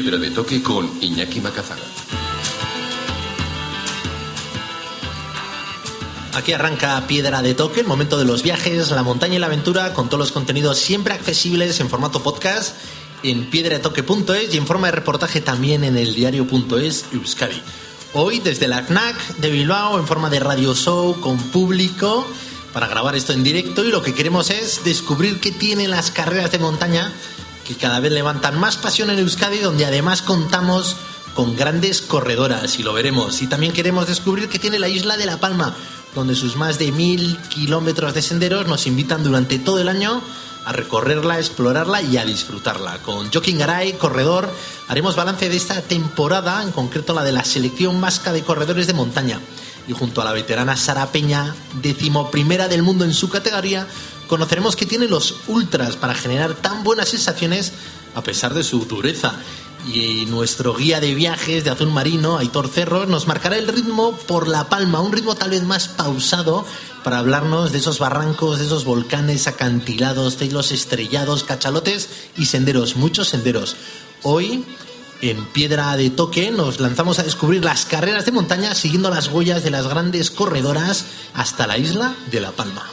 Piedra de toque con Iñaki Macazaga. Aquí arranca Piedra de Toque, el momento de los viajes, la montaña y la aventura, con todos los contenidos siempre accesibles en formato podcast en piedradetoque.es y en forma de reportaje también en el diario.es Euskadi. Hoy desde la FNAC de Bilbao en forma de radio show con público para grabar esto en directo y lo que queremos es descubrir qué tienen las carreras de montaña que cada vez levantan más pasión en Euskadi donde además contamos con grandes corredoras y lo veremos. Y también queremos descubrir qué tiene la isla de La Palma, donde sus más de mil kilómetros de senderos nos invitan durante todo el año a recorrerla, a explorarla y a disfrutarla. Con Joaquín Garay, corredor, haremos balance de esta temporada, en concreto la de la selección vasca de corredores de montaña. Y junto a la veterana Sara Peña, decimoprimera del mundo en su categoría, conoceremos qué tiene los ultras para generar tan buenas sensaciones a pesar de su dureza. Y nuestro guía de viajes de azul marino, Aitor Cerro, nos marcará el ritmo por La Palma, un ritmo tal vez más pausado para hablarnos de esos barrancos, de esos volcanes acantilados, de los estrellados, cachalotes y senderos, muchos senderos. Hoy, en Piedra de Toque, nos lanzamos a descubrir las carreras de montaña siguiendo las huellas de las grandes corredoras hasta la isla de La Palma.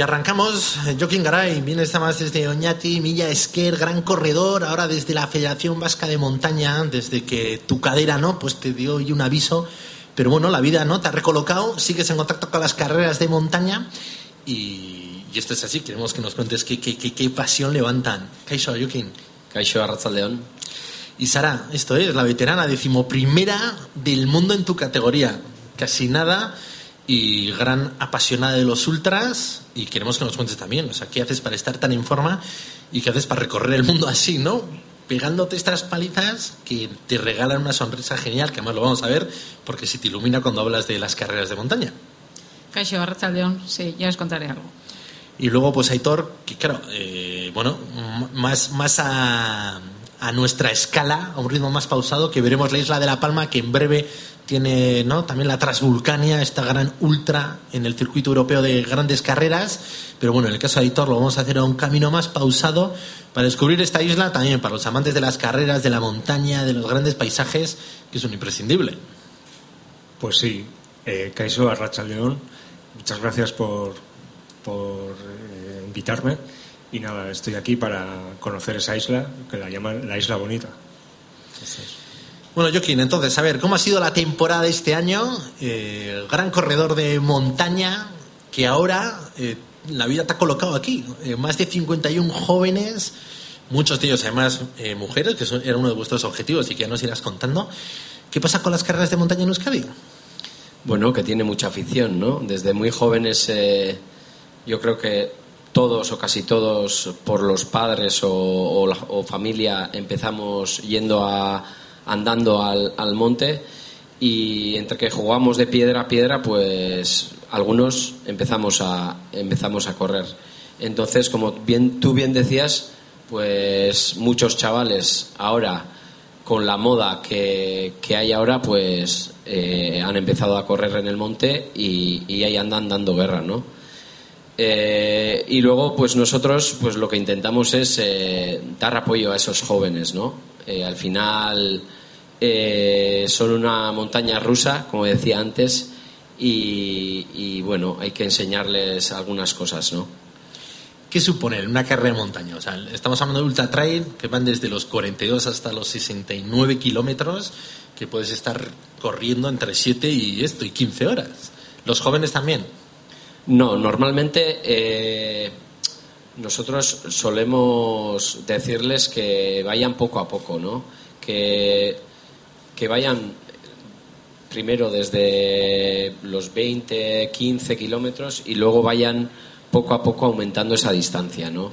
Y arrancamos, Joaquín Garay, viene esta más desde Oñati, Milla Esquer, gran corredor, ahora desde la Federación Vasca de Montaña, desde que tu cadera, ¿no? Pues te dio hoy un aviso, pero bueno, la vida, ¿no? Te ha recolocado, sigues en contacto con las carreras de montaña y, y esto es así, queremos que nos cuentes qué, qué, qué, qué pasión levantan. Caixo, Joaquín. Caixo Arrachaldeón. Y Sara, esto es, la veterana decimoprimera del mundo en tu categoría. Casi nada y gran apasionada de los ultras y queremos que nos cuentes también, o sea, ¿qué haces para estar tan en forma y qué haces para recorrer el mundo así, ¿no? Pegándote estas palizas que te regalan una sonrisa genial, que además lo vamos a ver, porque se te ilumina cuando hablas de las carreras de montaña. Caixo Arrachaldeón, sí, ya os contaré algo. Y luego, pues Aitor, que claro, eh, bueno, más, más a, a nuestra escala, a un ritmo más pausado, que veremos la isla de La Palma, que en breve tiene ¿no? también la Transvulcania, esta gran ultra en el circuito europeo de grandes carreras. Pero bueno, en el caso de Aitor lo vamos a hacer a un camino más pausado para descubrir esta isla también para los amantes de las carreras, de la montaña, de los grandes paisajes, que es un imprescindible. Pues sí, eh, Caiso Arracha León, muchas gracias por, por eh, invitarme. Y nada, estoy aquí para conocer esa isla, que la llaman la Isla Bonita. Entonces, bueno, Joaquín, entonces, a ver, ¿cómo ha sido la temporada este año? Eh, gran corredor de montaña que ahora eh, la vida te ha colocado aquí. Eh, más de 51 jóvenes, muchos de ellos además mujeres, que era uno de vuestros objetivos y que ya nos irás contando. ¿Qué pasa con las carreras de montaña en Euskadi? Bueno, que tiene mucha afición, ¿no? Desde muy jóvenes, yo creo que todos o casi todos, por los padres o, o, la, o familia, empezamos yendo a andando al, al, monte y entre que jugamos de piedra a piedra, pues algunos empezamos a, empezamos a correr. Entonces, como bien, tú bien decías, pues muchos chavales ahora, con la moda que, que hay ahora, pues eh, han empezado a correr en el monte y, y ahí andan dando guerra, ¿no? Eh, y luego, pues nosotros, pues lo que intentamos es eh, dar apoyo a esos jóvenes, ¿no? Eh, al final son una montaña rusa, como decía antes, y, bueno, hay que enseñarles algunas cosas, ¿no? ¿Qué supone una carrera de sea, estamos hablando de ultra trail que van desde los 42 hasta los 69 kilómetros, que puedes estar corriendo entre 7 y esto y 15 horas. ¿Los jóvenes también? No, normalmente eh, nosotros solemos decirles que vayan poco a poco, ¿no? Que, que vayan primero desde los 20, 15 kilómetros y luego vayan poco a poco aumentando esa distancia, ¿no?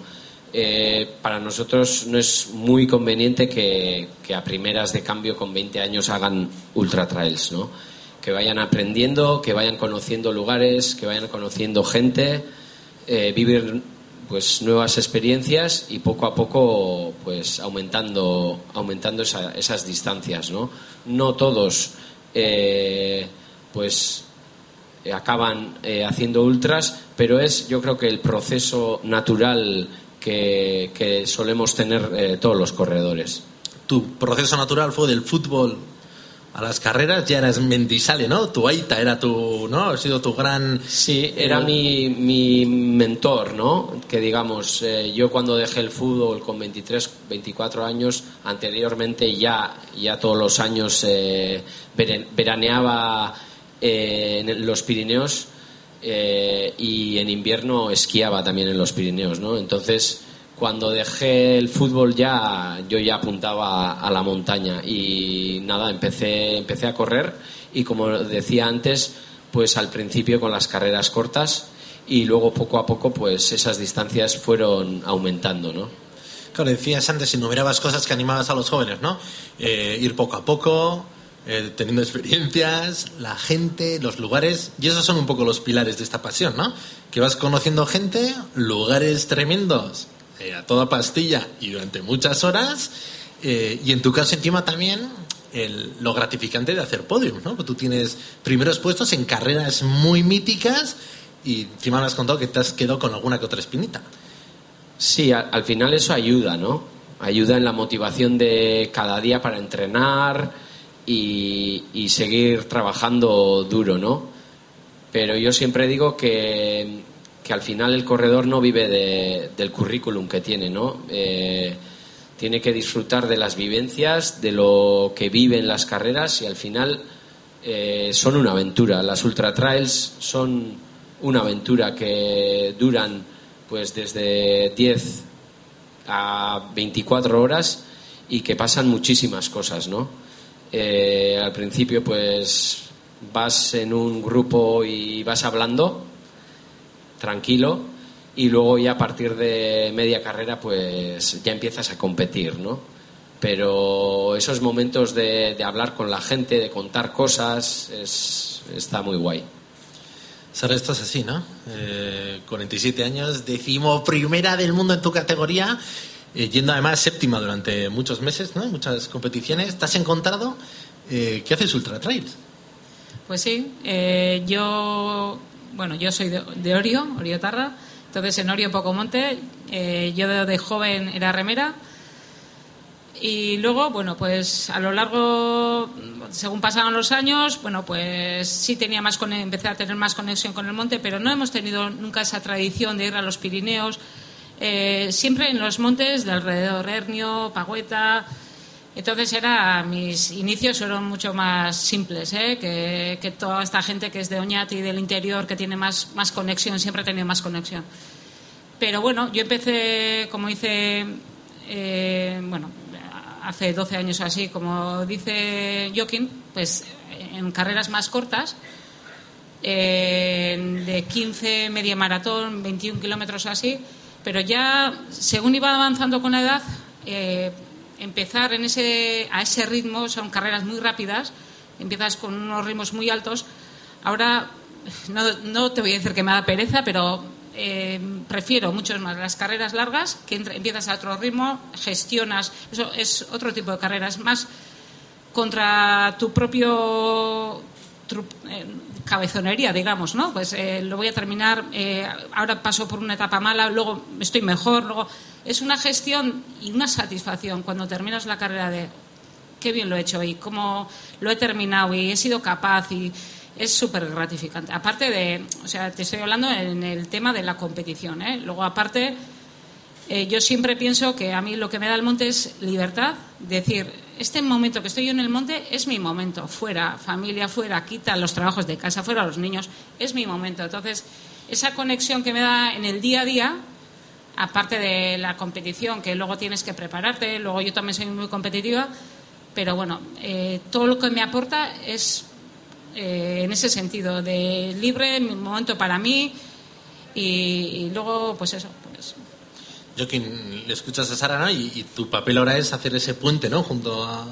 Eh, para nosotros no es muy conveniente que, a primeras de cambio con 20 años hagan ultra trails, ¿no? Que vayan aprendiendo, que vayan conociendo lugares, que vayan conociendo gente, eh, vivir pues nuevas experiencias y poco a poco pues aumentando aumentando esas distancias, ¿no? No todos eh, pues acaban eh, haciendo ultras, pero es yo creo que el proceso natural que, solemos tener todos los corredores. Tu proceso natural fue del fútbol a las carreras ya eras Mendisale, ¿no? Tu Aita era tu, ¿no? Ha sido tu gran... Sí, era mi, mi mentor, ¿no? Que digamos, eh, yo cuando dejé el fútbol con 23, 24 años, anteriormente ya, ya todos los años eh, veraneaba eh, en los Pirineos y en invierno esquiaba también en los Pirineos, ¿no? Entonces cuando dejé el fútbol ya yo ya apuntaba a la montaña y nada empecé empecé a correr y como decía antes pues al principio con las carreras cortas y luego poco a poco pues esas distancias fueron aumentando no claro decías antes enumerabas cosas que animabas a los jóvenes no eh, ir poco a poco eh, teniendo experiencias, la gente, los lugares, y esos son un poco los pilares de esta pasión, ¿no? Que vas conociendo gente, lugares tremendos, eh, a toda pastilla y durante muchas horas. Eh, y en tu caso encima también lo gratificante de hacer podium, ¿no? Tú tienes primeros puestos en carreras muy míticas y encima me has contado que te has quedado con alguna que otra espinita. Sí, al, final eso ayuda, ¿no? Ayuda en la motivación de cada día para entrenar y seguir trabajando duro, ¿no? Pero yo siempre digo que que al final el corredor no vive del currículum que tiene, ¿no? Eh, tiene que disfrutar de las vivencias, de lo que vive en las carreras y al final eh, son una aventura. Las ultra trails son una aventura que duran pues desde 10 a 24 horas y que pasan muchísimas cosas, ¿no? Eh, al principio pues vas en un grupo y vas hablando tranquilo y luego ya a partir de media carrera pues ya empiezas a competir, ¿no? Pero esos momentos de, hablar con la gente, de contar cosas, es, está muy guay. Sara, esto es así, ¿no? 47 eh, años, decimo primera del mundo en tu categoría, eh, yendo además séptima durante muchos meses, ¿no? Muchas competiciones. ¿Te has encontrado? Eh, ¿Qué haces Ultra Trails? Pues sí, yo bueno, yo soy de, Orio, Orio Tarra, entonces en Orio Poco Monte, eh, yo de, joven era remera. Y luego, bueno, pues a lo largo, según pasaban los años, bueno, pues sí tenía más empecé a tener más conexión con el monte, pero no hemos tenido nunca esa tradición de ir a los Pirineos, eh, siempre en los montes de alrededor, Hernio, Pagüeta, entonces era, mis inicios fueron mucho más simples ¿eh? que, toda esta gente que es de Oñati del interior, que tiene más, más conexión, siempre ha tenido más conexión. Pero bueno, yo empecé, como hice, eh, bueno, hace 12 años así, como dice Joaquín, pues en carreras más cortas, de 15 media maratón, 21 kilómetros así, pero ya según iba avanzando con la edad, eh, empezar en ese, a ese ritmo, son carreras muy rápidas, empiezas con unos ritmos muy altos. Ahora, no, te voy a decir que me da pereza, pero eh, prefiero mucho más las carreras largas, que empiezas a otro ritmo, gestionas, eso es otro tipo de carreras, más contra tu propio eh, cabezonería, digamos, ¿no? Pues eh, lo voy a terminar, ahora paso por una etapa mala, luego estoy mejor, luego es una gestión y una satisfacción cuando terminas la carrera de qué bien lo he hecho y cómo lo he terminado y he sido capaz y es súper gratificante. Aparte de, o sea, te estoy hablando en el tema de la competición, ¿eh? Luego, aparte, eh, yo siempre pienso que a mí lo que me da el monte es libertad, decir, este momento que estoy yo en el monte es mi momento, fuera, familia fuera, quita los trabajos de casa, fuera los niños, es mi momento. Entonces, esa conexión que me da en el día a día, aparte de la competición, que luego tienes que prepararte, luego yo también soy muy competitiva, pero bueno, eh, todo lo que me aporta es eh, en ese sentido, de libre, mi momento para mí y, luego, pues eso. Quien le escuchas a Sara, ¿no? Y, tu papel ahora es hacer ese puente, ¿no? Junto a,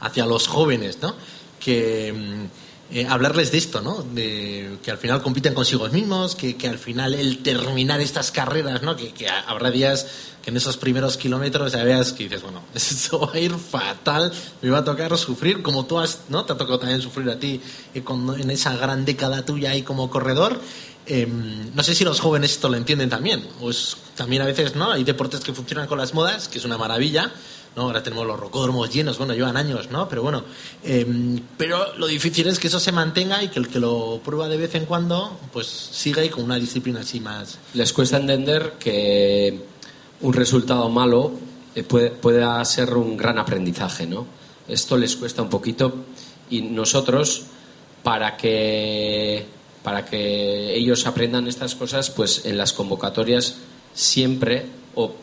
hacia los jóvenes, ¿no? Que mm, eh, hablarles de esto, ¿no? De que al final compiten consigo mismos, que, que al final el terminar estas carreras, ¿no? Que, que habrá días que en esos primeros kilómetros ya veas que dices, bueno, esto va a ir fatal, me va a tocar sufrir, como tú has, ¿no? Te ha tocado también sufrir a ti eh, en esa gran década tuya ahí como corredor. Em, no sé si los jóvenes esto lo entienden también. Pues también a veces, ¿no? Hay deportes que funcionan con las modas, que es una maravilla. ¿no? Ahora tenemos los rocódromos llenos, bueno, llevan años, ¿no? Pero bueno, em, pero lo difícil es que eso se mantenga y que el que lo prueba de vez en cuando, pues siga ahí con una disciplina así más. Les cuesta entender que un resultado malo eh, puede, pueda ser un gran aprendizaje, ¿no? Esto les cuesta un poquito y nosotros, para que, para que ellos aprendan estas cosas, pues en las convocatorias siempre o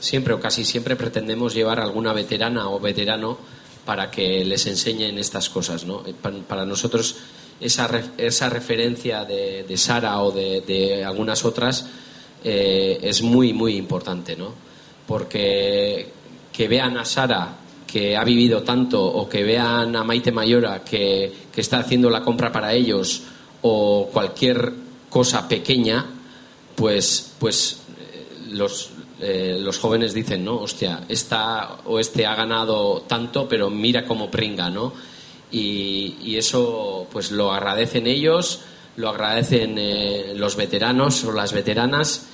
siempre o casi siempre pretendemos llevar alguna veterana o veterano para que les enseñen estas cosas, ¿no? Eh, para nosotros esa, esa referencia de, de Sara o de, de algunas otras eh, es muy, muy importante, ¿no? Porque que vean a Sara que ha vivido tanto o que vean a Maite Mayora que, está haciendo la compra para ellos o cualquier cosa pequeña, pues, pues los, eh, los jóvenes dicen, ¿no? Hostia, esta o este ha ganado tanto, pero mira cómo pringa, ¿no? Y, eso, pues lo agradecen ellos, lo agradecen los veteranos o las veteranas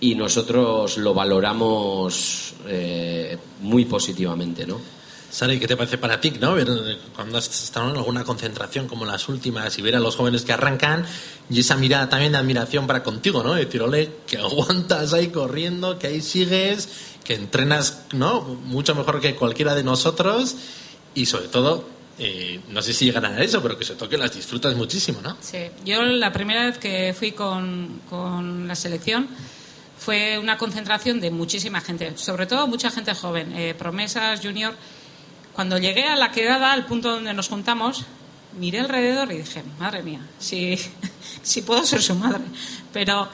y nosotros lo valoramos eh, muy positivamente, ¿no? Sara, qué te parece para ti, no? Ver, cuando has estado en alguna concentración como las últimas y ver a los jóvenes que arrancan y esa mirada también de admiración para contigo, ¿no? Decir, ole, que aguantas ahí corriendo, que ahí sigues, que entrenas, ¿no? Mucho mejor que cualquiera de nosotros y sobre todo eh, no sé si llegarán a eso, pero que se toque las disfrutas muchísimo, ¿no? Sí, yo la primera vez que fui con, con la selección fue una concentración de muchísima gente, sobre todo mucha gente joven, eh, promesas, junior. Cuando llegué a la quedada, al punto donde nos juntamos, miré alrededor y dije, madre mía, si, si puedo ser su madre. Pero,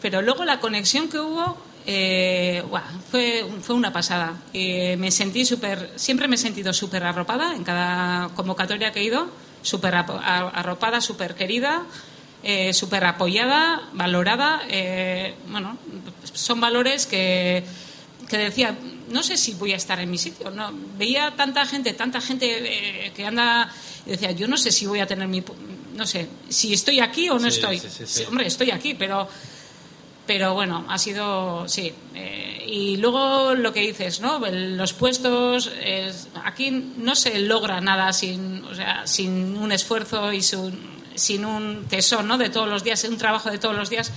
pero luego la conexión que hubo eh, fue, fue una pasada. me sentí súper, siempre me he sentido súper arropada en cada convocatoria que he ido, súper arropada, súper querida eh, súper apoyada, valorada. Eh, bueno, son valores que, que decía, no sé si voy a estar en mi sitio. No, veía tanta gente, tanta gente eh, que anda y decía, yo no sé si voy a tener mi, no sé, si estoy aquí o no estoy. hombre, estoy aquí, pero pero bueno, ha sido, sí. Eh, y luego lo que dices, ¿no? Los puestos, aquí no se logra nada sin, o sea, sin un esfuerzo y sin, sin un tesón ¿no? de todos los días, un trabajo de todos los días.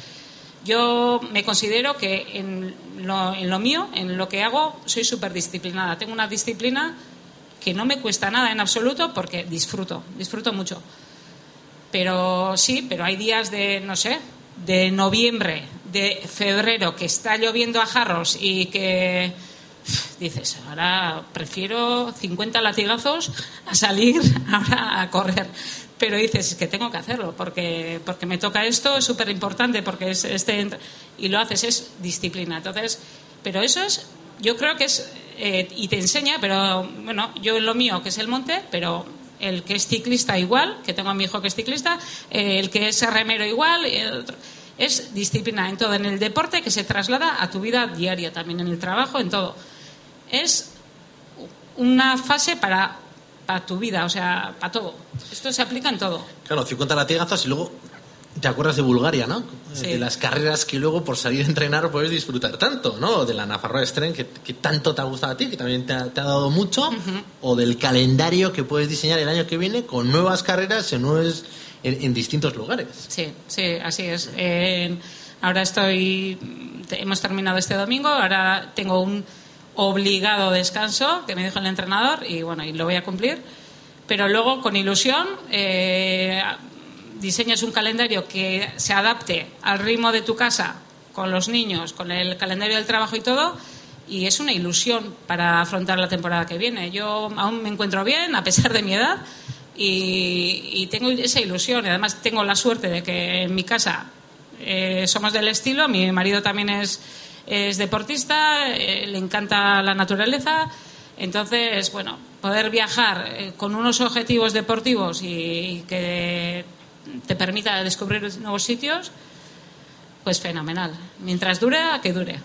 Yo me considero que en lo, en lo mío, en lo que hago, soy súper disciplinada. Tengo una disciplina que no me cuesta nada en absoluto porque disfruto, disfruto mucho. Pero sí, pero hay días de, no sé, de noviembre, de febrero, que está lloviendo a jarros y que dices, ahora prefiero 50 latigazos a salir ahora a correr pero dices que tengo que hacerlo porque, porque me toca esto, es súper importante porque es este y lo haces, es disciplina. Entonces, pero eso es, yo creo que es, eh, y te enseña, pero bueno, yo lo mío, que es el monte, pero el que es ciclista igual, que tengo a mi hijo que es ciclista, eh, el que es remero igual, es disciplina en todo, en el deporte que se traslada a tu vida diaria, también en el trabajo, en todo. Es una fase para para tu vida, o sea, para todo. Esto se aplica en todo. Claro, 50 latigazos y luego te acuerdas de Bulgaria, ¿no? De las carreras que luego por salir a entrenar puedes disfrutar tanto, ¿no? De la Nafarroa Stren que, que, tanto te ha gustado a ti, que también te ha, dado mucho, o del calendario que puedes diseñar el año que viene con nuevas carreras en, en, distintos lugares. Sí, sí, así es. Ahora estoy, hemos terminado este domingo, ahora tengo un obligado descanso que me dijo el entrenador y bueno, y lo voy a cumplir. Pero luego, con ilusión, eh, diseñas un calendario que se adapte al ritmo de tu casa, con los niños, con el calendario del trabajo y todo, y es una ilusión para afrontar la temporada que viene. Yo aún me encuentro bien, a pesar de mi edad, y, tengo esa ilusión. Además tengo la suerte de que en mi casa eh, somos del estilo, mi marido también es, es deportista, eh, le encanta la naturaleza. Entonces, bueno, poder viajar eh, con unos objetivos deportivos y, que te permita descubrir nuevos sitios, pues fenomenal. Mientras dure, que dure.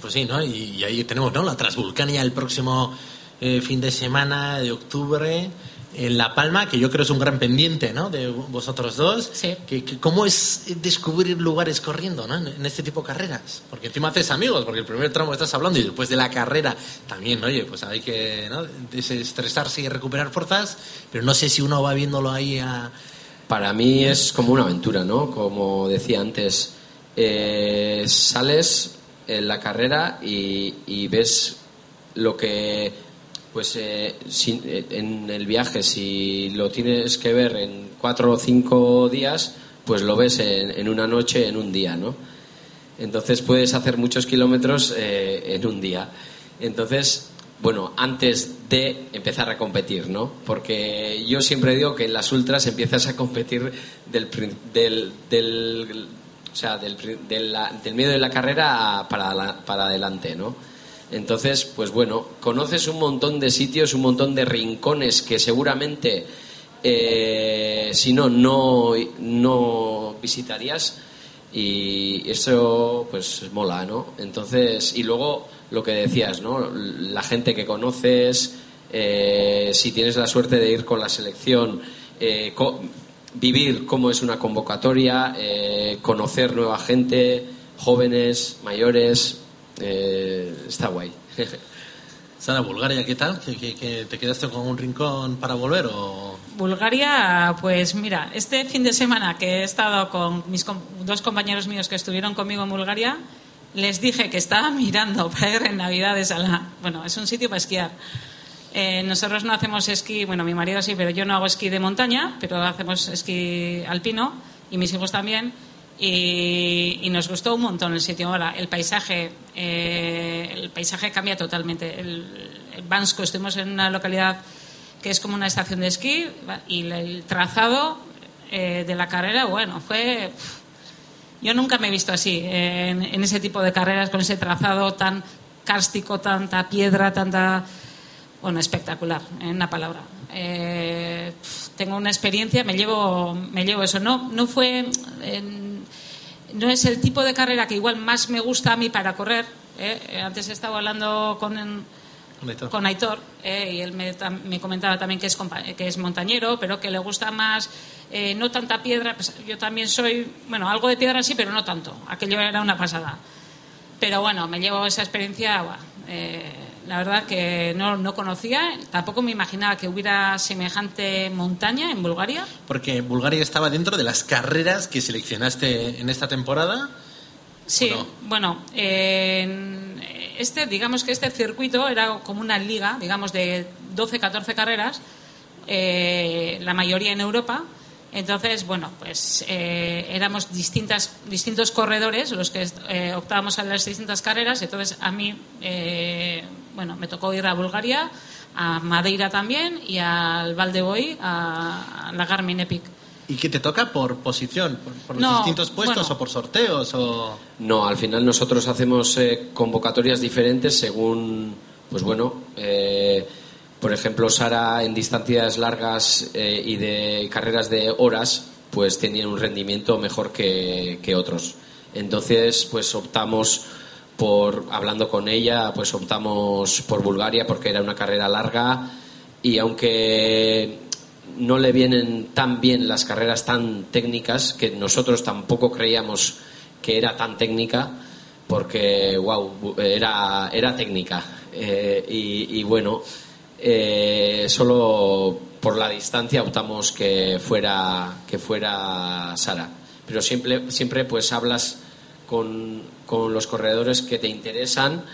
Pues sí, ¿no? Y, ahí tenemos, ¿no? La Transvulcania el próximo fin de semana de octubre en La Palma, que yo creo es un gran pendiente, ¿no? De vosotros dos. Sí. Que, ¿Cómo es descubrir lugares corriendo, ¿no? En, este tipo de carreras. Porque encima haces amigos, porque el primer tramo estás hablando y después de la carrera también, oye, pues hay que ¿no? desestresarse y recuperar fuerzas, pero no sé si uno va viéndolo ahí a... Para mí es como una aventura, ¿no? Como decía antes, eh, sales en la carrera y ves lo que pues eh, eh, en el viaje, si lo tienes que ver en cuatro o cinco días, pues lo ves en, una noche, en un día, ¿no? Entonces puedes hacer muchos kilómetros eh, en un día. Entonces, bueno, antes de empezar a competir, ¿no? Porque yo siempre digo que en las ultras empiezas a competir del, del, del o sea, del, del, medio de la carrera para, para adelante, ¿no? Entonces, pues bueno, conoces un montón de sitios, un montón de rincones que seguramente, eh, si no, no, visitarías y eso pues mola, ¿no? Entonces, y luego lo que decías, ¿no? La gente que conoces, eh, si tienes la suerte de ir con la selección, eh, vivir cómo es una convocatoria, conocer nueva gente, jóvenes, mayores, eh, está guay. Sara, Bulgaria, ¿qué tal? ¿Que, te quedaste con un rincón para volver o...? Bulgaria, pues mira, este fin de semana que he estado con mis dos compañeros míos que estuvieron conmigo en Bulgaria, les dije que estaba mirando para ir en Navidades a la... Bueno, es un sitio para esquiar. Eh, nosotros no hacemos esquí, bueno, mi marido sí, pero yo no hago esquí de montaña, pero hacemos esquí alpino y mis hijos también y, nos gustó un montón el sitio. Ahora, el paisaje, eh, el paisaje cambia totalmente. El, Bansko, estuvimos en una localidad que es como una estación de esquí y el trazado eh, de la carrera, bueno, fue... Yo nunca me he visto así, en, ese tipo de carreras, con ese trazado tan cárstico, tanta piedra, tanta... Bueno, espectacular, en una palabra. Eh, tengo una experiencia, me llevo, me llevo eso. No, no fue no es el tipo de carrera que igual más me gusta a mí para correr. ¿eh? Antes he estado hablando con, con Aitor ¿eh? y él me, comentaba también que es, que es montañero, pero que le gusta más eh, no tanta piedra. Pues yo también soy, bueno, algo de piedra sí, pero no tanto. Aquello era una pasada. Pero bueno, me llevo esa experiencia. La verdad que no, no conocía, tampoco me imaginaba que hubiera semejante montaña en Bulgaria. Porque Bulgaria estaba dentro de las carreras que seleccionaste en esta temporada. Sí, bueno, este, digamos que este circuito era como una liga, digamos, de 12, 14 carreras, eh, la mayoría en Europa. Entonces, bueno, pues eh, éramos distintas, distintos corredores los que eh, optábamos a las distintas carreras. Entonces, a mí, eh, bueno, me tocó ir a Bulgaria, a Madeira también y al Valdeboy, a, la Garmin Epic. ¿Y qué te toca por posición? ¿Por, los distintos puestos o por sorteos? O... No, al final nosotros hacemos convocatorias diferentes según, pues bueno, por ejemplo, Sara en distancias largas eh, y de carreras de horas, pues tenía un rendimiento mejor que, otros. Entonces, pues optamos por, hablando con ella, pues optamos por Bulgaria porque era una carrera larga y aunque no le vienen tan bien las carreras tan técnicas, que nosotros tampoco creíamos que era tan técnica, porque, wow, era, era técnica. Eh, y bueno, eh, solo por la distancia optamos que fuera que fuera Sara pero siempre siempre pues hablas con, con los corredores que te interesan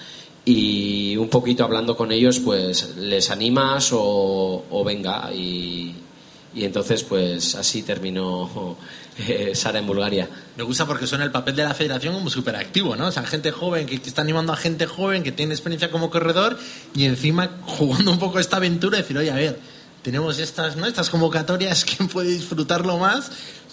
y un poquito hablando con ellos, pues les animas o, o venga. Y, y entonces, pues así terminó eh, Sara en Bulgaria. Me gusta porque suena el papel de la federación como súper activo, ¿no? O sea, gente joven que, que está animando a gente joven que tiene experiencia como corredor y encima jugando un poco esta aventura decir, oye, a ver, tenemos estas, ¿no? estas convocatorias, ¿quién puede disfrutarlo más?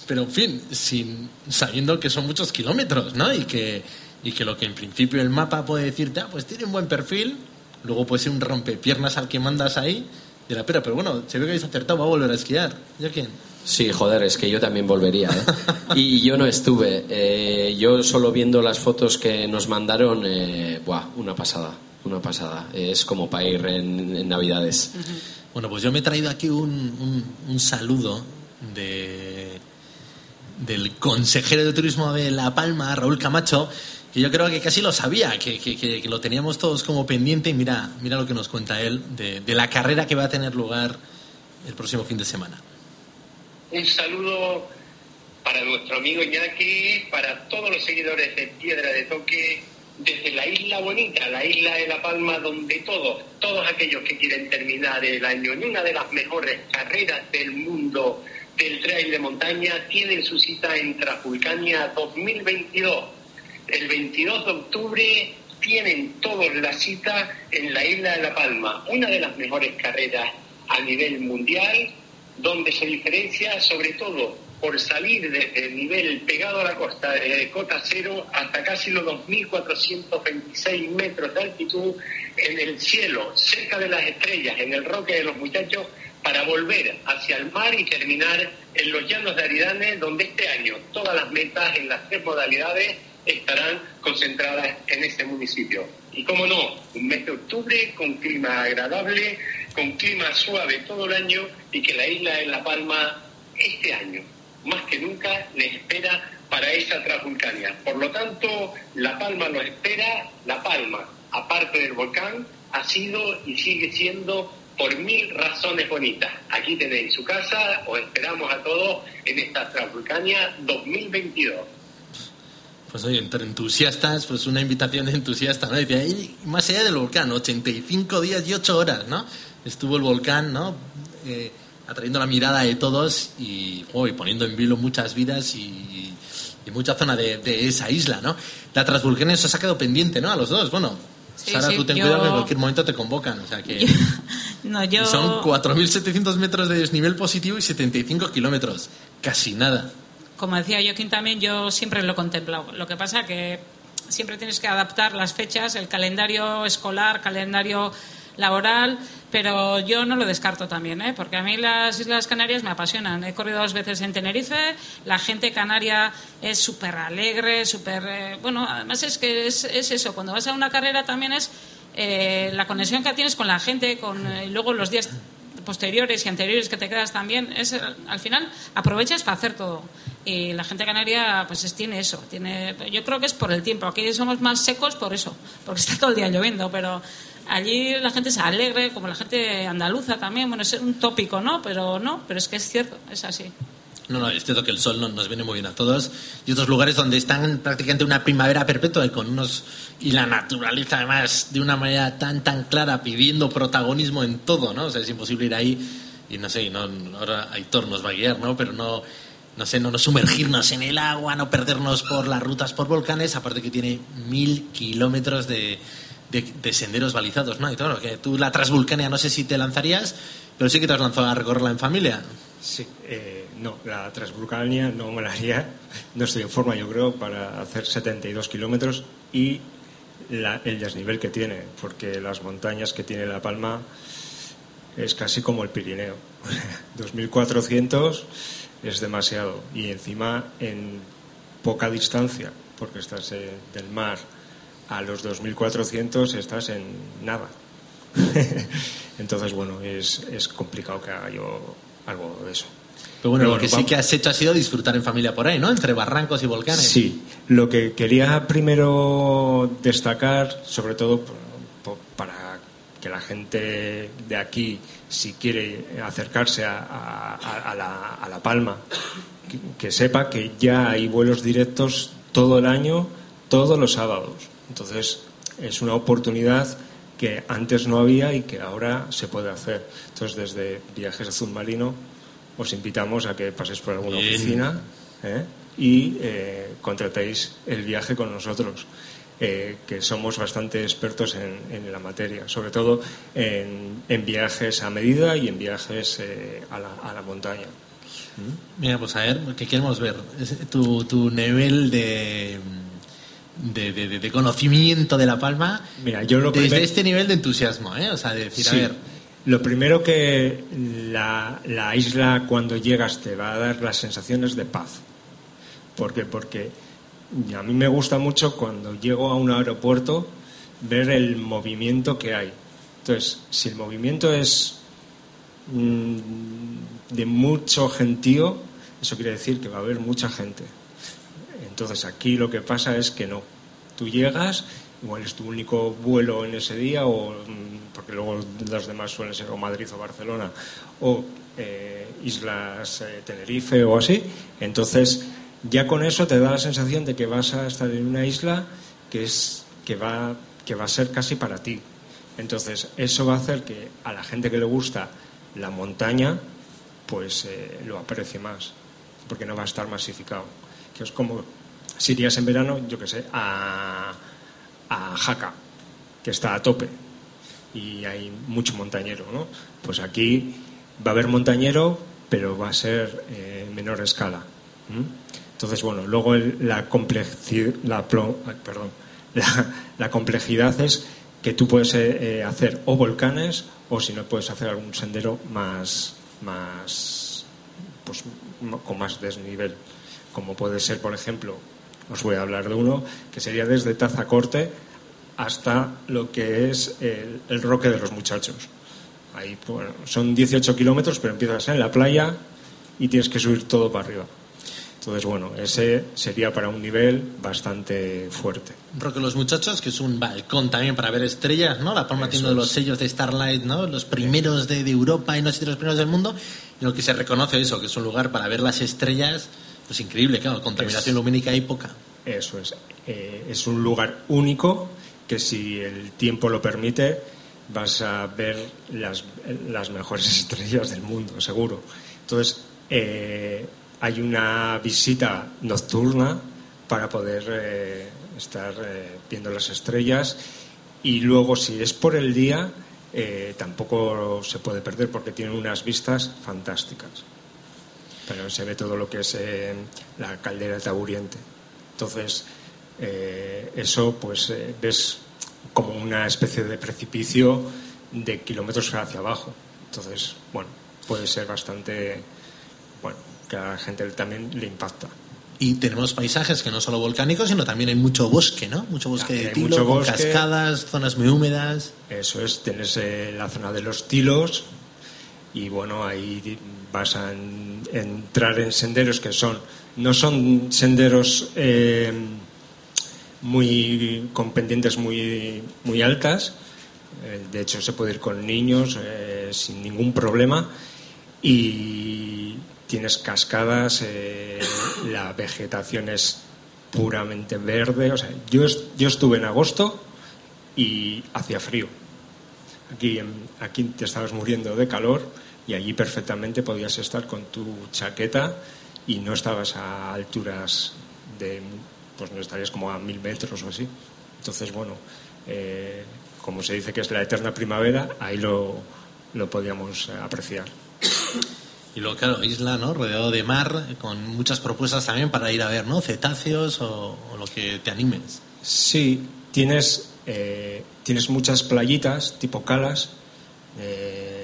Pero, en fin, sin, sabiendo que son muchos kilómetros, ¿no? Y que, y que lo que en principio el mapa puede decirte, ah, pues tiene un buen perfil, luego puede ser un rompepiernas al que mandas ahí, de la pera, pero bueno, se ve que habéis acertado, va a volver a esquiar. ¿Ya quién? Sí, joder, es que yo también volvería. ¿eh? Y yo no estuve. Eh, yo solo viendo las fotos que nos mandaron, eh, buah, una pasada, una pasada. Es como para ir en, en Navidades. Bueno, pues yo me he traído aquí un, un, un saludo de, del consejero de turismo de La Palma, Raúl Camacho, que yo creo que casi lo sabía, que, que- que- lo teníamos todos como pendiente y mira, mira lo que nos cuenta él de, de la carrera que va a tener lugar el próximo fin de semana. Un saludo para nuestro amigo Iñaki, para todos los seguidores de Piedra de Toque, desde la isla bonita, la isla de La Palma, donde todos, todos aquellos que quieren terminar el año en una de las mejores carreras del mundo del trail de montaña, tienen su cita en Trafulcania 2022. El 22 de octubre tienen todos la cita en la isla de La Palma, una de las mejores carreras a nivel mundial, donde se diferencia sobre todo por salir desde el nivel pegado a la costa, de cota cero hasta casi los 2.426 metros de altitud en el cielo, cerca de las estrellas, en el roque de los muchachos, para volver hacia el mar y terminar en los llanos de Aridane, donde este año todas las metas en las tres modalidades estarán concentradas en este municipio. Y cómo no, un mes de octubre con clima agradable, con clima suave todo el año y que la isla de La Palma este año, más que nunca, les espera para esa Transvulcania. Por lo tanto, La Palma los espera, La Palma, aparte del volcán, ha sido y sigue siendo por mil razones bonitas. Aquí tenéis su casa, os esperamos a todos en esta Transvulcania 2022. Pues oye, entre entusiastas, pues una invitación entusiasta, ¿no? Decía, "Y más allá del volcán, 85 días y 8 horas, ¿no? Estuvo el volcán, ¿no? Eh, atrayendo la mirada de todos y, jo, y poniendo en vilo muchas vidas y, y mucha zona de, de esa isla, ¿no? La Transvulcania eso se ha quedado pendiente, ¿no? A los dos, bueno. Sí, Sara, sí, tú ten yo- cuidado que en cualquier momento te convocan, o sea que... No, yo... Son 4.700 metros de desnivel positivo y 75 kilómetros. Casi nada. Como decía Joaquín también, yo siempre lo he. Lo que pasa que siempre tienes que adaptar las fechas, el calendario escolar, calendario laboral, pero yo no lo descarto también, ¿eh? porque a mí las Islas Canarias me apasionan. He corrido dos veces en Tenerife, la gente canaria es súper alegre, súper... eh, bueno, además es que es, es eso, cuando vas a una carrera también es eh, la conexión que tienes con la gente, con eh, y luego los días posteriores y anteriores que te quedas también, es al final aprovechas para hacer todo. Y la gente canaria pues es- tiene eso, tiene yo creo que es por el tiempo. Aquí somos más secos por eso, porque está todo el día lloviendo, pero allí la gente se alegre, como la gente andaluza también, bueno, es un tópico, ¿no? Pero no, pero es que es cierto, es así. No, no, es cierto que el sol no- nos viene muy bien a todos. Y otros lugares donde están prácticamente una primavera perpetua y con unos. Y la naturaleza, además, de una manera tan, tan clara, pidiendo protagonismo en todo, ¿no? O sea, es imposible ir ahí y no sé, no, ahora Aitor nos va a guiar, ¿no? Pero no. No sé, no nos sumergirnos en el agua, no perdernos por las rutas por volcanes, aparte que tiene mil kilómetros de, de, de senderos balizados, ¿no? Y claro, que tú la Transvulcania no sé si te lanzarías, pero sí que te has lanzado a recorrerla en familia. Sí, eh, no, la Transvulcania no me la haría. No estoy en forma, yo creo, para hacer 72 kilómetros y la- el desnivel que tiene, porque las montañas que tiene La Palma es casi como el Pirineo. 2400 es demasiado y encima en poca distancia, porque estás del mar a los 2400 estás en nada. Entonces, bueno, es, es complicado que haga yo algo de eso. Pero bueno, Pero lo que sí que has hecho ha sido disfrutar en familia por ahí, ¿no? Entre barrancos y volcanes. Sí, lo que quería primero destacar, sobre todo por- para que la gente de aquí, si quiere acercarse a, a- a- a la, a La Palma, que, que sepa que ya hay vuelos directos todo el año todos los sábados. Entonces, es una oportunidad que antes no había y que ahora se puede hacer. Entonces, desde Viajes Azul Marino os invitamos a que paséis por alguna oficina ¿eh? y eh, contratéis el viaje con nosotros. Eh, que somos bastante expertos en, la materia, sobre todo en, viajes a medida y en viajes a la, a, la, montaña. Mira, pues a ver, ¿qué queremos ver? Tu, tu nivel de, de, de, conocimiento de La Palma Mira, yo lo desde este nivel de entusiasmo, ¿eh? O sea, de decir, a ver... Lo primero que la, la, isla cuando llegas te va a dar las sensaciones de paz. ¿Por qué? Porque a mí me gusta mucho cuando llego a un aeropuerto ver el movimiento que hay. Entonces, si el movimiento es mm, de mucho gentío, eso quiere decir que va a haber mucha gente. Entonces, aquí lo que pasa es que no. Tú llegas, igual es tu único vuelo en ese día, o mm, porque luego los demás suelen ser o Madrid o Barcelona, o eh, Islas eh, Tenerife o así. Entonces, ya con eso te da la sensación de que vas a estar en una isla que, es, que, va, que va a ser casi para ti. Entonces, eso va a hacer que a la gente que le gusta la montaña, pues eh, lo aprecie más, porque no va a estar masificado. Que es como si irías en verano, yo qué sé, a, a Jaca, que está a tope, y hay mucho montañero, ¿no? Pues aquí va a haber montañero, pero va a ser eh, menor escala. Entonces, bueno, luego la, complejidad, la, la, complejidad es que tú puedes eh, eh, hacer o volcanes o si no puedes hacer algún sendero más, más pues, con más desnivel, como puede ser, por ejemplo, os voy a hablar de uno, que sería desde Tazacorte hasta lo que es el, Roque de los Muchachos. Ahí son 18 kilómetros, pero empiezas en la playa y tienes que subir todo para arriba. Entonces, bueno, ese sería para un nivel bastante fuerte. Roque Los Muchachos, que es un balcón también para ver estrellas, ¿no? La Palma tiene los sellos de Starlight, ¿no? Los primeros de, Europa y no sé si los primeros del mundo, lo que se reconoce eso, que es un lugar para ver las estrellas, pues increíble, claro, contaminación lumínica y poca. Eso es. Eh, es un lugar único que si el tiempo lo permite vas a ver las, las mejores estrellas del mundo, seguro. Entonces, eh, hay una visita nocturna para poder eh, estar viendo las estrellas y luego si es por el día tampoco se puede perder porque tiene unas vistas fantásticas pero se ve todo lo que es la caldera de Taburiente entonces eso pues ves como una especie de precipicio de kilómetros hacia abajo entonces bueno puede ser bastante bueno que a la gente también le impacta. Y tenemos paisajes que no solo volcánicos, sino también hay mucho bosque, ¿no? Mucho bosque de tilo, cascadas, zonas muy húmedas. Eso es, tienes eh, la zona de los tilos y bueno, ahí vas a entrar en senderos que son, no son senderos eh, muy con pendientes muy, muy altas, eh, de hecho se puede ir con niños sin ningún problema y tienes cascadas, eh, la vegetación es puramente verde. O sea, yo, yo estuve en agosto y hacía frío. Aquí, aquí te estabas muriendo de calor y allí perfectamente podías estar con tu chaqueta y no estabas a alturas de, pues no estarías como a mil metros o así. Entonces, bueno, eh, como se dice que es la eterna primavera, ahí lo, lo podíamos apreciar. Y luego, claro, isla, ¿no? Rodeado de mar, con muchas propuestas también para ir a ver, ¿no? Cetáceos o, lo que te animes. Sí, tienes, eh, tienes muchas playitas, tipo calas, eh,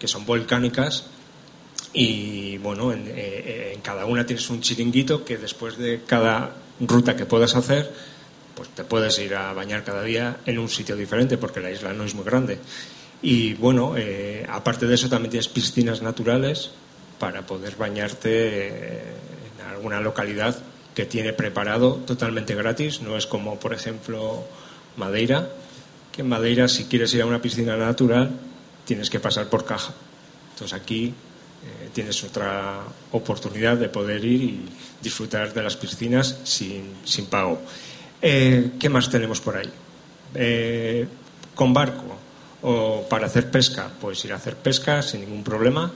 que son volcánicas. Y bueno, eh, en, cada una tienes un chiringuito que después de cada ruta que puedas hacer, pues te puedes ir a bañar cada día en un sitio diferente, porque la isla no es muy grande. Y bueno, aparte de eso también tienes piscinas naturales para poder bañarte en alguna localidad que tiene preparado totalmente gratis. No es como, por ejemplo, Madeira, que en Madeira si quieres ir a una piscina natural tienes que pasar por caja. Entonces aquí eh, tienes otra oportunidad de poder ir y disfrutar de las piscinas sin, sin pago. Eh, ¿Qué más tenemos por ahí? Eh, con barco o para hacer pesca, puedes ir a hacer pesca sin ningún problema.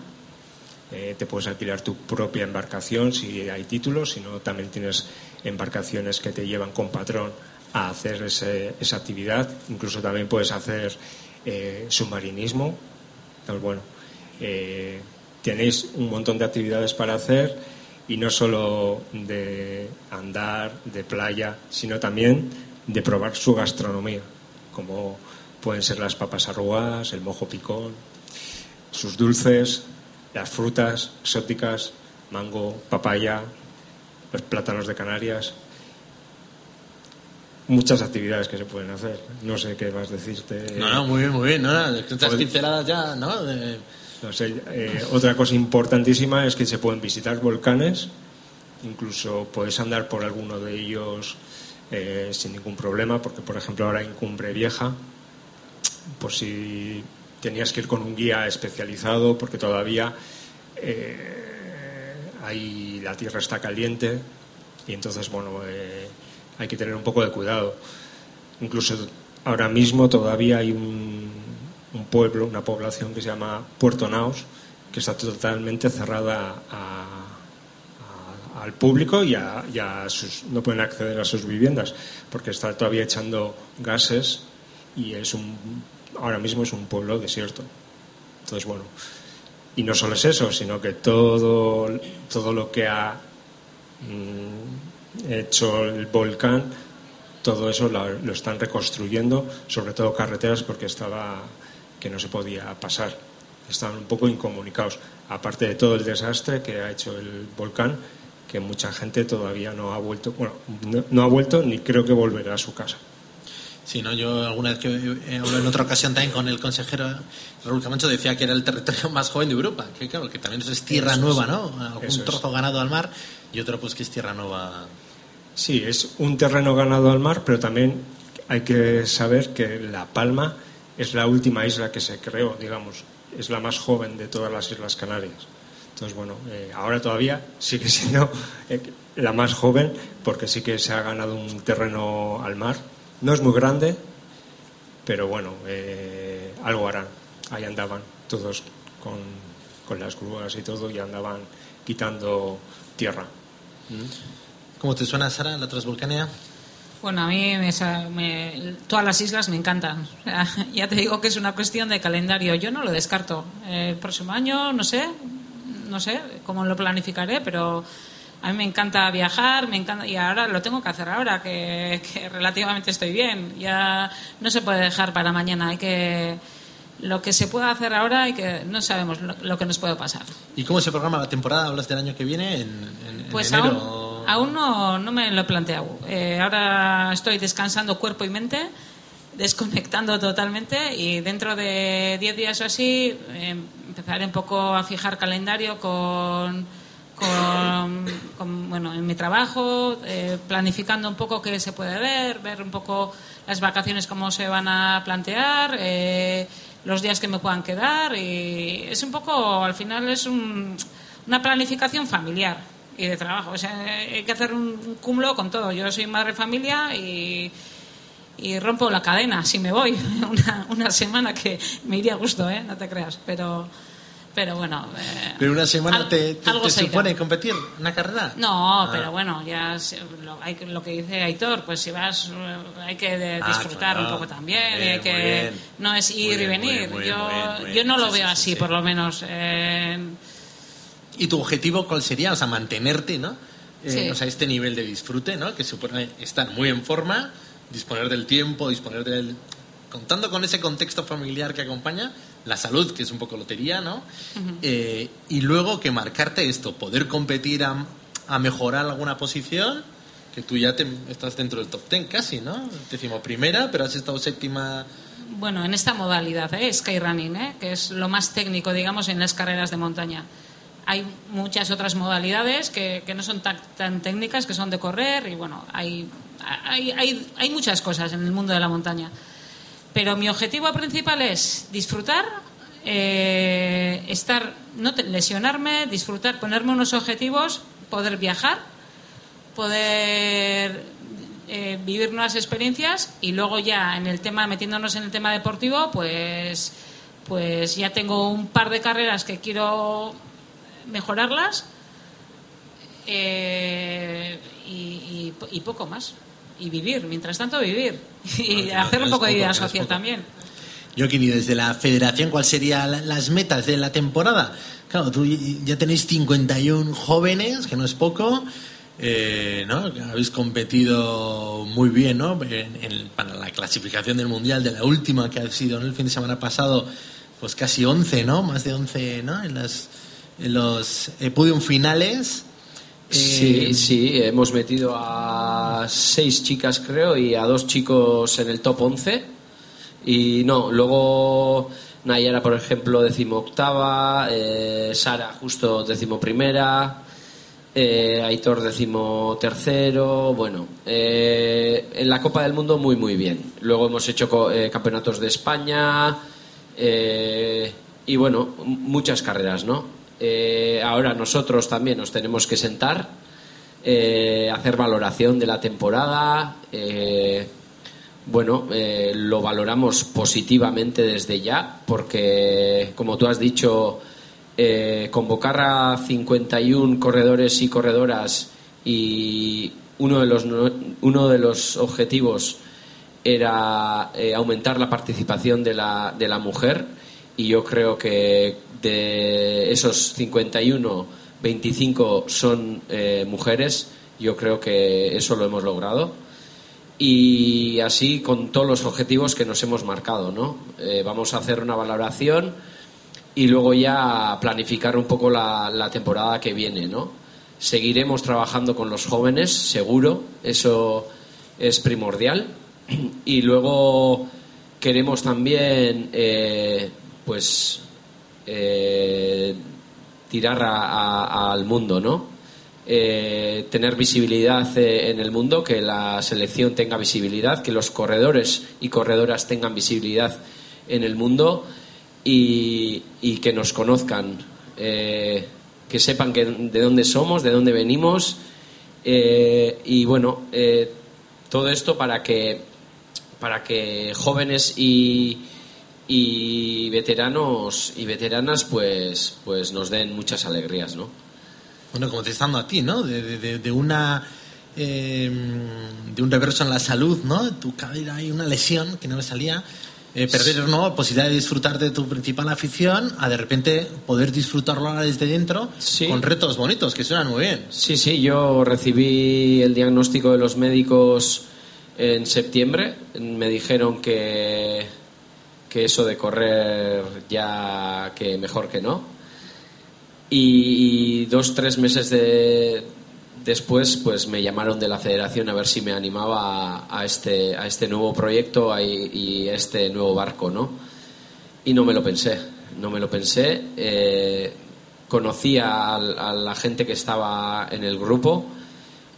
Te puedes alquilar tu propia embarcación si hay títulos, si no, también tienes embarcaciones que te llevan con patrón a hacer ese- esa actividad. Incluso también puedes hacer eh, submarinismo. Entonces, bueno, eh, tenéis un montón de actividades para hacer y no solo de andar, de playa, sino también de probar su gastronomía, como pueden ser las papas arrugadas, el mojo picón, sus dulces, las frutas exóticas, mango, papaya, los plátanos de Canarias. Muchas actividades que se pueden hacer. No sé qué más decirte. No, no, muy bien, muy bien. No, no, es que Pues- pinceladas ya, ¿no? De- No sé, eh, otra cosa importantísima es que se pueden visitar volcanes, incluso puedes andar por alguno de ellos eh, sin ningún problema, porque por ejemplo ahora en Cumbre Vieja, por si tenías que ir con un guía especializado, porque todavía eh, ahí la tierra está caliente y entonces bueno eh, hay que tener un poco de cuidado. Incluso ahora mismo todavía hay un, pueblo, una población que se llama Puerto Naos, que está totalmente cerrada a- al público y a sus, no pueden acceder a sus viviendas porque está todavía echando gases y es un, ahora mismo es un pueblo desierto. Entonces, bueno, y no solo es eso, sino que todo, todo lo que ha mm, hecho el volcán, todo eso lo, lo están reconstruyendo, sobre todo carreteras, porque estaba que no se podía pasar. Estaban un poco incomunicados, aparte de todo el desastre que ha hecho el volcán, que mucha gente todavía no ha vuelto, bueno, no, no ha vuelto ni creo que volverá a su casa. Sí, ¿no? Yo alguna vez que hablé en otra ocasión también con el consejero Raúl Camacho decía que era el territorio más joven de Europa, que claro, que también eso es tierra Eso nueva, ¿no? Algún es. trozo ganado al mar y otro pues que es tierra nueva. Sí, es un terreno ganado al mar, pero también hay que saber que La Palma es la última isla que se creó, digamos, es la más joven de todas las Islas Canarias. Entonces, bueno, eh, ahora todavía sigue siendo eh, la más joven porque sí que se ha ganado un terreno al mar. No es muy grande, pero bueno, eh, algo harán. Ahí andaban todos con, con las grúas y todo y andaban quitando tierra. ¿Cómo te suena, Sara, la Transvolcánea? Bueno, a mí me me- todas las islas me encantan. Ya te digo que es una cuestión de calendario. Yo no lo descarto. Eh, El próximo año, no sé, no sé cómo lo planificaré, pero a mí me encanta viajar, me encanta y ahora lo tengo que hacer ahora que, que relativamente estoy bien. Ya no se puede dejar para mañana. Hay que lo que se pueda hacer ahora y que no sabemos lo, lo que nos puede pasar. ¿Y cómo se programa la temporada? ¿Hablas del año que viene? ¿En, en- en Pues enero? aún, aún no, no me lo he planteado. Eh, ahora estoy descansando cuerpo y mente, desconectando totalmente y dentro de 10 días o así eh, empezaré un poco a fijar calendario con, con, bueno, en mi trabajo, eh, planificando un poco qué se puede ver, ver un poco las vacaciones cómo se van a plantear. eh, los días que me puedan quedar y es un poco, al final es un, una planificación familiar y de trabajo. O sea, hay que hacer un, cúmulo con todo. Yo soy madre de familia y, y rompo la cadena si me voy una, una semana que me iría a gusto, ¿eh? no te creas. Pero, pero bueno. eh, ¿Pero una semana al- te, te- supone competir una carrera? No, Ah. pero bueno, ya lo, hay, que- lo que dice Aitor, pues si vas eh, hay que de- Ah, disfrutar claro. un poco también, bien, hay que no es ir y venir. bien, yo yo no lo veo sí, así, sí. por lo menos. eh, ¿Y tu objetivo cuál sería? O sea, mantenerte, ¿no? Eh, Sí. O sea, este nivel de disfrute, ¿no? Que supone estar muy en forma, disponer del tiempo, disponer del... Contando con ese contexto familiar que acompaña, la salud, que es un poco lotería, ¿no? Eh, y luego que marcarte esto, poder competir a, a mejorar alguna posición, que tú ya te- estás dentro del top ten casi, ¿no? Decimos primera, pero has estado séptima... Bueno, en esta modalidad, ¿eh? Skyrunning, ¿eh? que es lo más técnico, digamos, en las carreras de montaña. Hay muchas otras modalidades que, no son tan, tan técnicas, que son de correr, y bueno, hay, hay, hay, hay muchas cosas en el mundo de la montaña. Pero mi objetivo principal es disfrutar, eh, estar, no lesionarme, disfrutar, ponerme unos objetivos, poder viajar, poder eh, vivir nuevas experiencias y luego ya en el tema, metiéndonos en el tema deportivo, pues, pues ya tengo un par de carreras que quiero mejorarlas eh, y, y- y poco más. Y vivir, mientras tanto vivir. Y hacer un poco de vida social también. Joaquín, y desde la federación, ¿cuáles serían la- las metas de la temporada? Claro, tú ya tenéis 51 jóvenes, que no es poco, eh, ¿no? Habéis competido muy bien, ¿no? En- en- para la clasificación del Mundial, de la última que ha sido ¿no? el fin de semana pasado, pues casi 11, ¿no? Más de 11, ¿no? En, las, los eh, podium finales. Sí, Eh, sí, hemos metido a seis chicas, creo, y a dos chicos en el top 11. Y no, luego Nayara, por ejemplo, decimoctava, eh, Sara, justo decimoprimera, eh, Aitor, decimotercero. Bueno, eh, en la Copa del Mundo, muy, muy bien. Luego hemos hecho co- eh, campeonatos de España eh, y, bueno, muchas carreras, ¿no? Eh, ahora nosotros también nos tenemos que sentar, eh, hacer valoración de la temporada. eh, bueno, lo valoramos positivamente desde ya, porque, como tú has dicho, convocar a 51 corredores y corredoras y uno de los, no- uno de los objetivos era aumentar la participación de la, de la mujer y yo creo que de esos 51, 25 son eh, mujeres. Yo creo que eso lo hemos logrado y así con todos los objetivos que nos hemos marcado, ¿no? Eh, vamos a hacer una valoración y luego ya planificar un poco la, temporada que viene, ¿no? Seguiremos trabajando con los jóvenes, seguro, eso es primordial. Y luego queremos también, eh, pues, eh, tirar a- al mundo, ¿no? Eh, tener visibilidad eh, en el mundo, que la selección tenga visibilidad, que los corredores y corredoras tengan visibilidad en el mundo y, que nos conozcan, que sepan que, de dónde somos, de dónde venimos y bueno, todo esto para que, para que jóvenes y, y veteranos y veteranas pues, pues nos den muchas alegrías, ¿no? Bueno, como te está dando a ti, ¿no? De, de- de- una. eh, de un reverso en la salud, ¿no? Tu cadera hay una lesión que no me salía. eh, perder, ¿no? Posibilidad de disfrutar de tu principal afición, a de repente poder disfrutarlo ahora desde dentro Sí. con retos bonitos que suenan muy bien. Sí, sí, yo recibí el diagnóstico de los médicos en septiembre. Me dijeron que, que eso de correr ya que mejor que no. Y, dos, tres meses de, después, pues me llamaron de la federación a ver si me animaba a, este, a este nuevo proyecto y este nuevo barco, ¿no? Y no me lo pensé, no me lo pensé. Eh, conocí a, a la gente que estaba en el grupo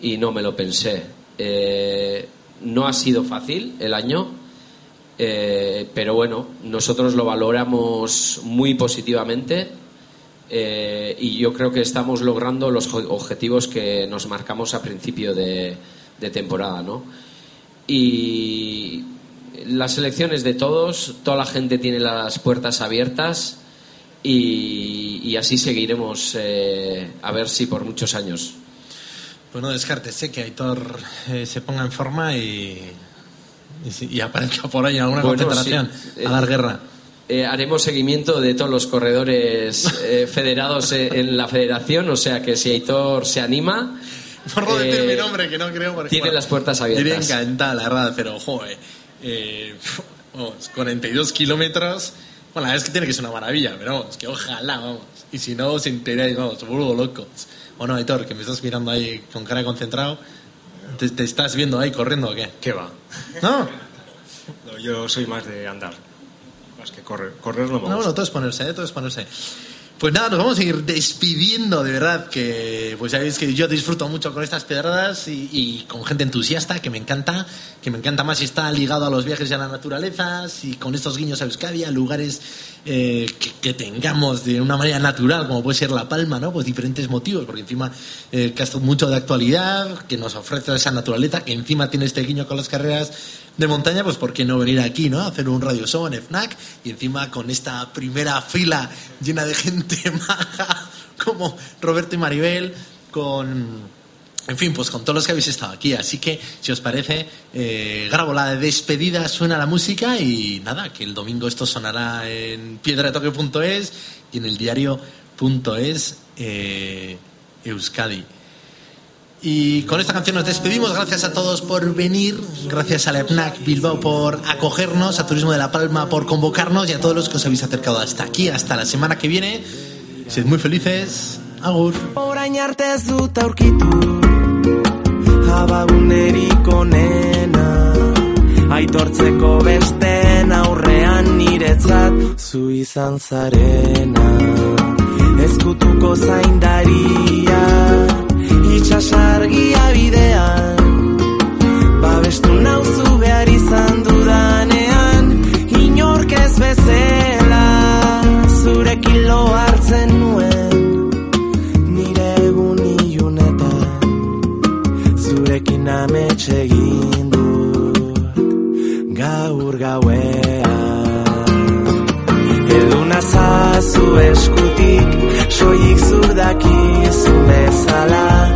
y no me lo pensé. Eh, no ha sido fácil el año, eh, pero bueno, nosotros lo valoramos muy positivamente eh, y yo creo que estamos logrando los objetivos que nos marcamos a principio de, temporada, ¿no? Y las elecciones de todos, toda la gente tiene las puertas abiertas y, y así seguiremos eh, a ver si por muchos años. No descartes ¿eh? que Aitor se ponga en forma y, y, aparezca por ahí alguna Bueno, concentración sí. a dar guerra. Eh, haremos seguimiento de todos los corredores eh, federados eh, en la federación, o sea que si Aitor se anima, Por no decir eh, mi nombre, que no creo. Porque, tiene las puertas abiertas. Iría encantada, la verdad, pero, joder, eh, vamos, 42 kilómetros. Bueno, la verdad es que tiene que ser una maravilla, pero vamos, que ojalá, vamos. Y si no, os enteráis, vamos, os vuelvo locos. O no, Aitor, que me estás mirando ahí con cara de concentrado. ¿Te, te estás viendo ahí corriendo o qué? ¿Qué va? ¿No? No, yo soy más de andar, más que correr. Correr no me No, gusta. bueno, todo es ponerse, ¿eh? todo es ponerse. Pues nada, nos vamos a ir despidiendo, de verdad, que pues sabéis que yo disfruto mucho con estas pedradas y, con gente entusiasta, que me encanta, que me encanta más si está ligado a los viajes y a la naturaleza, si con estos guiños a Euskadi, a lugares eh, que, que tengamos de una manera natural, como puede ser La Palma, ¿no? Pues diferentes motivos, porque encima eh, que ha mucho de actualidad, que nos ofrece esa naturaleza, que encima tiene este guiño con las carreras de montaña, pues ¿por qué no venir aquí, ¿no? A hacer un radio show en FNAC y encima con esta primera fila llena de gente maja como Roberto y Maribel, con... En fin, pues con todos los que habéis estado aquí. Así que, si os parece, eh, grabo la despedida, suena la música y nada, que el domingo esto sonará en piedratetoque.es y en el diario.es eh, Euskadi. Y con esta canción nos despedimos. Gracias a todos por venir. Gracias a la EPNAC Bilbao por acogernos, a Turismo de La Palma por convocarnos y a todos los que os habéis acercado hasta aquí, hasta la semana que viene. Sed muy felices. Agur. Aitortzeko besten aurrean niretzat Zu izan zarena Ezkutuko zaindaria Itxasargia bidean. Babestu nauzu behar izan dudanean Inork ez bezela Zurekin lo hartzen nuen. Nire egun ilunetan Zurekin amets egin dut Gaur gauean. Eduna zazu eskutik Soik zurdakizu bezala. Gelditu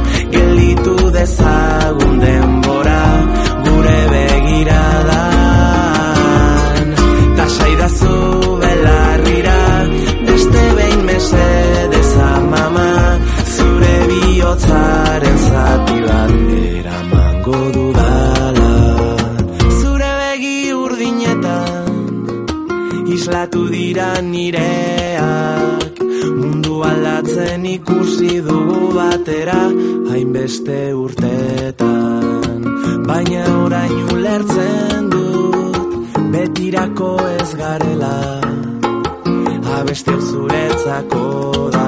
dezagun denbora Gure begiradan. Tasaidazu belarrira Beste behin mesedez amama Zure bihotzaren zati bat Eramango dudala. Zure begi urdinetan Islatu dira nireak Mundu aldatzen ikusi dugu batera Hainbeste urtetan Baina orain ulertzen dut Betirako ez garela. Abestiak zuretzako da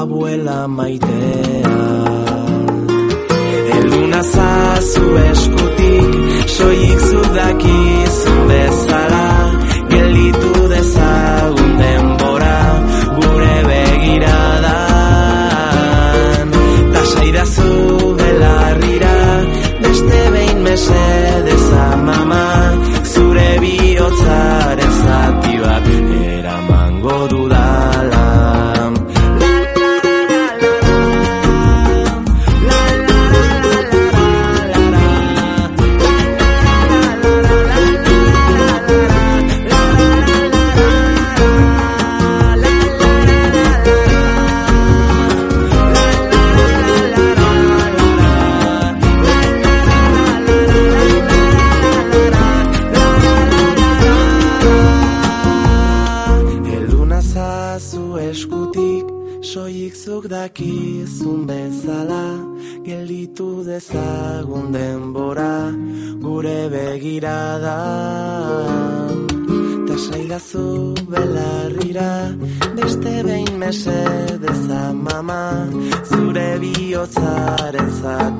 Abuela maitea. Elduna zazu eskutik Soik zudakizu bezala inside, inside